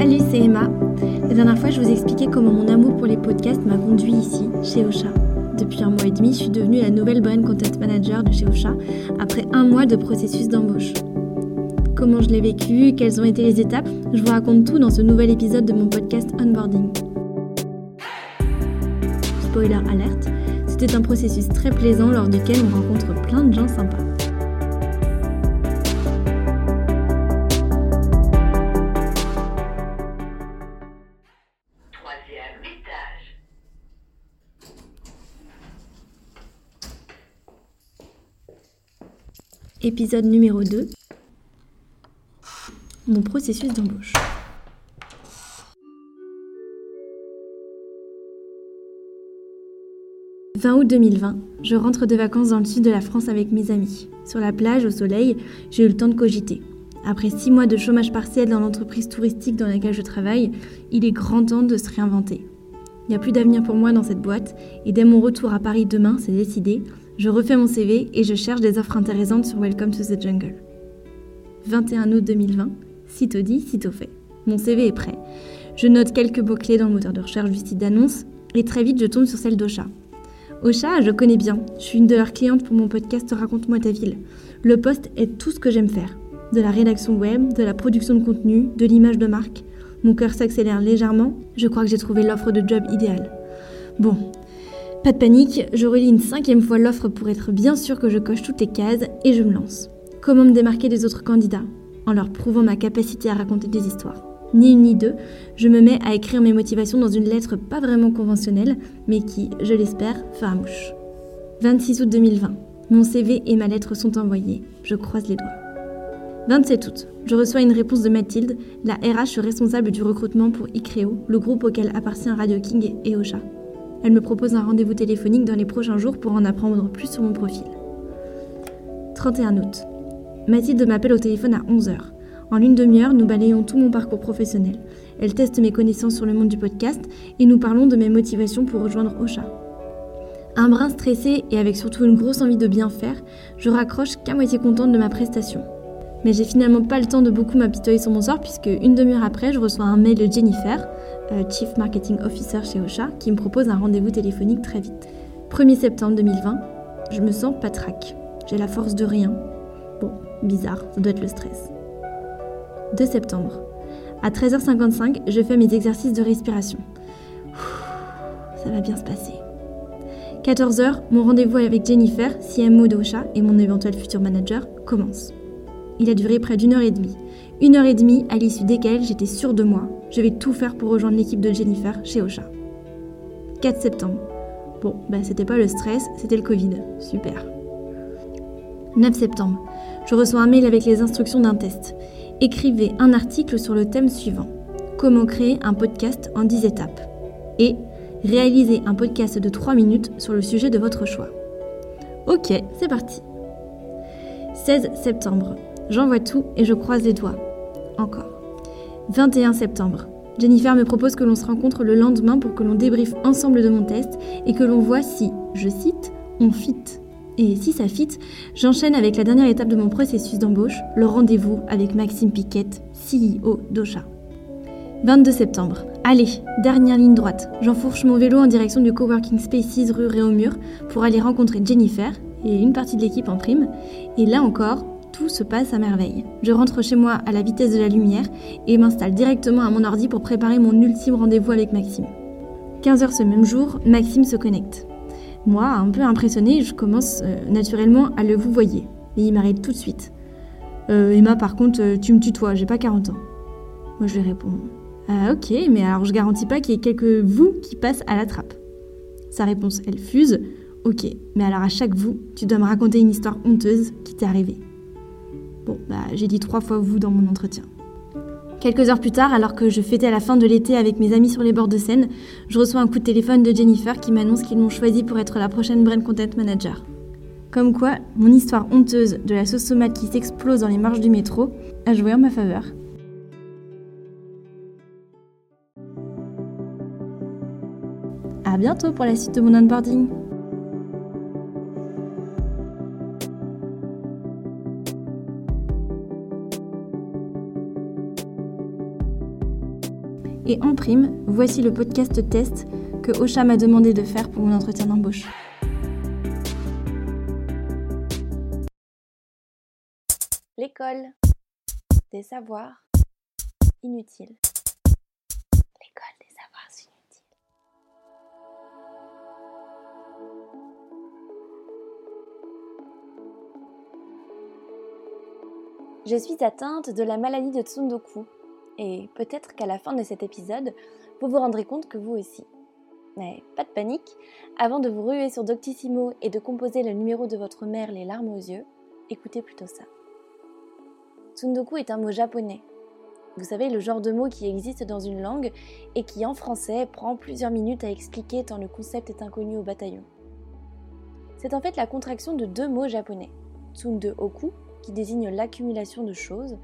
Salut, c'est Emma. La dernière fois, je vous expliquais comment mon amour pour les podcasts m'a conduit ici, chez Ocha. Depuis un mois et demi, je suis devenue la nouvelle brand content manager de chez Ocha après un mois de processus d'embauche. Comment je l'ai vécu, quelles ont été les étapes, je vous raconte tout dans ce nouvel épisode de mon podcast Onboarding. Spoiler alerte, c'était un processus très plaisant lors duquel on rencontre plein de gens sympas. Épisode numéro 2. Mon processus d'embauche. « 20 août 2020, je rentre de vacances dans le sud de la France avec mes amis. Sur la plage, au soleil, j'ai eu le temps de cogiter. Après six mois de chômage partiel dans l'entreprise touristique dans laquelle je travaille, il est grand temps de se réinventer. Il n'y a plus d'avenir pour moi dans cette boîte, et dès mon retour à Paris demain, c'est décidé, je refais mon CV et je cherche des offres intéressantes sur Welcome to the Jungle. 21 août 2020, sitôt dit, sitôt fait. Mon CV est prêt. Je note quelques mots-clés dans le moteur de recherche du site d'annonce et très vite je tombe sur celle d'Ocha. Ocha, je connais bien. Je suis une de leurs clientes pour mon podcast Raconte-moi ta ville. Le poste est tout ce que j'aime faire. De la rédaction web, de la production de contenu, de l'image de marque. Mon cœur s'accélère légèrement. Je crois que j'ai trouvé l'offre de job idéale. Bon, pas de panique, je relis une cinquième fois l'offre pour être bien sûr que je coche toutes les cases et je me lance. Comment me démarquer des autres candidats En leur prouvant ma capacité à raconter des histoires? Ni une ni deux, je me mets à écrire mes motivations dans une lettre pas vraiment conventionnelle, mais qui, je l'espère, fera mouche. 26 août 2020. Mon CV et ma lettre sont envoyés. Je croise les doigts. 27 août. Je reçois une réponse de Mathilde, la RH responsable du recrutement pour ICREO, le groupe auquel appartient Radio King et Ocha. Elle me propose un rendez-vous téléphonique dans les prochains jours pour en apprendre plus sur mon profil. 31 août. Mathilde m'appelle au téléphone à 11h. En une demi-heure, nous balayons tout mon parcours professionnel. Elle teste mes connaissances sur le monde du podcast et nous parlons de mes motivations pour rejoindre Ocha. Un brin stressé et avec surtout une grosse envie de bien faire, je raccroche qu'à moitié contente de ma prestation. Mais j'ai finalement pas le temps de beaucoup m'apitoyer sur mon sort puisque une demi-heure après, je reçois un mail de Jennifer, Chief Marketing Officer chez Ocha, qui me propose un rendez-vous téléphonique très vite. 1er septembre 2020, je me sens patraque. J'ai la force de rien. Bon, bizarre, ça doit être le stress. 2 septembre. À 13h55, je fais mes exercices de respiration. ça va bien se passer. 14h, mon rendez-vous avec Jennifer, CMO d'Ocha et mon éventuel futur manager, commence. Il a duré près d'une heure et demie. Une heure et demie à l'issue desquelles j'étais sûre de moi. Je vais tout faire pour rejoindre l'équipe de Jennifer chez Ocha. 4 septembre. Bon, ben c'était pas le stress, c'était le Covid. Super. 9 septembre. Je reçois un mail avec les instructions d'un test. Écrivez un article sur le thème suivant. Comment créer un podcast en 10 étapes. Et réalisez un podcast de 3 minutes sur le sujet de votre choix. Ok, c'est parti. 16 septembre. J'envoie tout et je croise les doigts. Encore. 21 septembre. Jennifer me propose que l'on se rencontre le lendemain pour que l'on débriefe ensemble de mon test et que l'on voit si, je cite, on fit. Et si ça fit, j'enchaîne avec la dernière étape de mon processus d'embauche, le rendez-vous avec Maxime Piquette, CEO d'Ocha. 22 septembre. Allez, dernière ligne droite. J'enfourche mon vélo en direction du coworking Spaces rue Réaumur pour aller rencontrer Jennifer et une partie de l'équipe en prime. Et là encore, tout se passe à merveille. Je rentre chez moi à la vitesse de la lumière et m'installe directement à mon ordi pour préparer mon ultime rendez-vous avec Maxime. 15h ce même jour, Maxime se connecte. Moi, un peu impressionné, je commence euh, naturellement à le vous voyez. Mais il m'arrête tout de suite. Euh, Emma, par contre, euh, tu me tutoies, j'ai pas 40 ans. Moi, je lui réponds Ah, ok, mais alors je garantis pas qu'il y ait quelques vous qui passent à la trappe. Sa réponse, elle fuse Ok, mais alors à chaque vous, tu dois me raconter une histoire honteuse qui t'est arrivée. Bon, bah, j'ai dit trois fois vous dans mon entretien. Quelques heures plus tard, alors que je fêtais la fin de l'été avec mes amis sur les bords de Seine, je reçois un coup de téléphone de Jennifer qui m'annonce qu'ils m'ont choisi pour être la prochaine Brand Content Manager. Comme quoi, mon histoire honteuse de la sauce tomate qui s'explose dans les marches du métro a joué en ma faveur. A bientôt pour la suite de mon onboarding Et en prime, voici le podcast test que Ocha m'a demandé de faire pour mon entretien d'embauche. L'école des savoirs inutiles. L'école des savoirs inutiles. Je suis atteinte de la maladie de Tsundoku et peut-être qu'à la fin de cet épisode, vous vous rendrez compte que vous aussi. Mais pas de panique, avant de vous ruer sur Doctissimo et de composer le numéro de votre mère les larmes aux yeux, écoutez plutôt ça. Tsundoku est un mot japonais. Vous savez, le genre de mot qui existe dans une langue et qui en français prend plusieurs minutes à expliquer tant le concept est inconnu au bataillon. C'est en fait la contraction de deux mots japonais. Tsunde-oku, qui désigne l'accumulation de choses,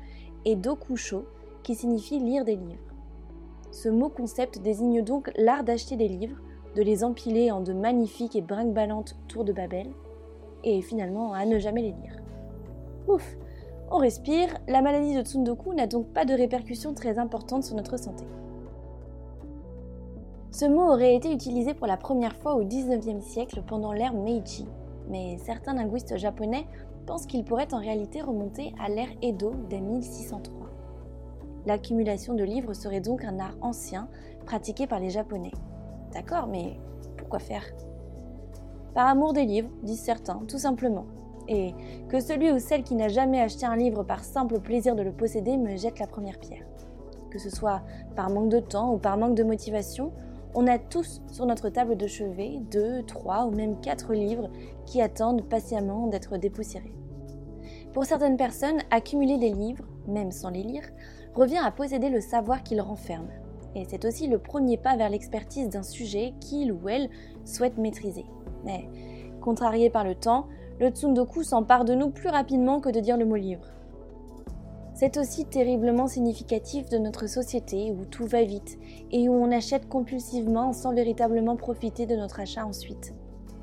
et Dokusho, qui signifie lire des livres. Ce mot concept désigne donc l'art d'acheter des livres, de les empiler en de magnifiques et brinque-ballantes tours de Babel, et finalement à ne jamais les lire. Ouf On respire, la maladie de Tsundoku n'a donc pas de répercussions très importantes sur notre santé. Ce mot aurait été utilisé pour la première fois au XIXe siècle pendant l'ère Meiji, mais certains linguistes japonais pensent qu'il pourrait en réalité remonter à l'ère Edo dès 1603. L'accumulation de livres serait donc un art ancien pratiqué par les Japonais. D'accord, mais pourquoi faire? Par amour des livres, disent certains, tout simplement. Et que celui ou celle qui n'a jamais acheté un livre par simple plaisir de le posséder me jette la première pierre. Que ce soit par manque de temps ou par manque de motivation, on a tous sur notre table de chevet deux, trois ou même quatre livres qui attendent patiemment d'être dépoussiérés. Pour certaines personnes, accumuler des livres, même sans les lire, revient à posséder le savoir qu'il renferme. Et c'est aussi le premier pas vers l'expertise d'un sujet qu'il ou elle souhaite maîtriser. Mais, contrarié par le temps, le tsundoku s'empare de nous plus rapidement que de dire le mot livre. C'est aussi terriblement significatif de notre société où tout va vite et où on achète compulsivement sans véritablement profiter de notre achat ensuite.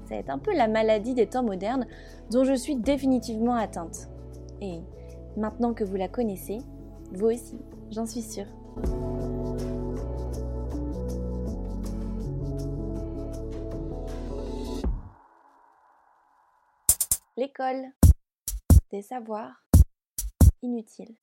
C'est un peu la maladie des temps modernes dont je suis définitivement atteinte. Et maintenant que vous la connaissez, vous aussi, j'en suis sûre. L'école des savoirs inutiles.